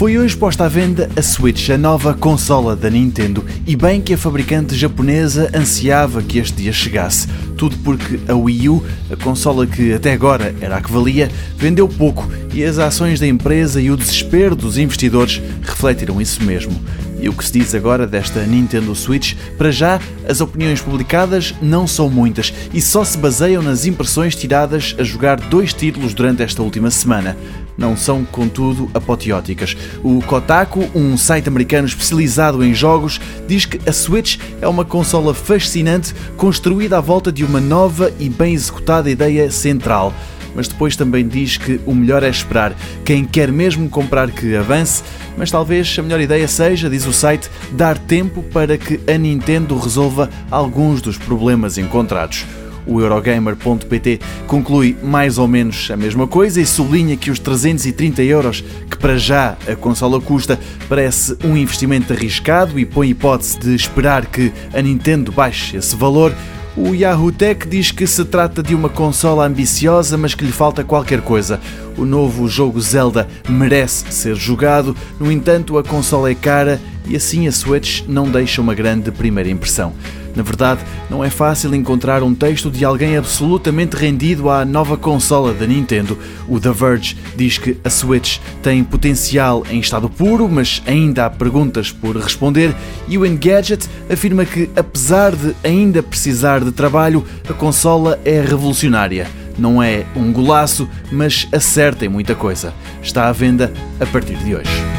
Foi hoje posta à venda a Switch, a nova consola da Nintendo, e bem que a fabricante japonesa ansiava que este dia chegasse. Tudo porque a Wii U, a consola que até agora era a que valia, vendeu pouco e as ações da empresa e o desespero dos investidores refletiram isso mesmo. E o que se diz agora desta Nintendo Switch? Para já, as opiniões publicadas não são muitas e só se baseiam nas impressões tiradas a jogar dois títulos durante esta última semana. Não são, contudo, apoteóticas. O Kotaku, um site americano especializado em jogos, diz que a Switch é uma consola fascinante construída à volta de uma nova e bem executada ideia central mas depois também diz que o melhor é esperar. Quem quer mesmo comprar que avance, mas talvez a melhor ideia seja, diz o site, dar tempo para que a Nintendo resolva alguns dos problemas encontrados. O Eurogamer.pt conclui mais ou menos a mesma coisa e sublinha que os 330 euros que para já a consola custa parece um investimento arriscado e põe hipótese de esperar que a Nintendo baixe esse valor o Yahoo Tech diz que se trata de uma consola ambiciosa, mas que lhe falta qualquer coisa. O novo jogo Zelda merece ser jogado, no entanto, a consola é cara e assim a Switch não deixa uma grande primeira impressão. Na verdade, não é fácil encontrar um texto de alguém absolutamente rendido à nova consola da Nintendo. O The Verge diz que a Switch tem potencial em estado puro, mas ainda há perguntas por responder, e o Engadget afirma que, apesar de ainda precisar de trabalho, a consola é revolucionária. Não é um golaço, mas acerta em muita coisa. Está à venda a partir de hoje.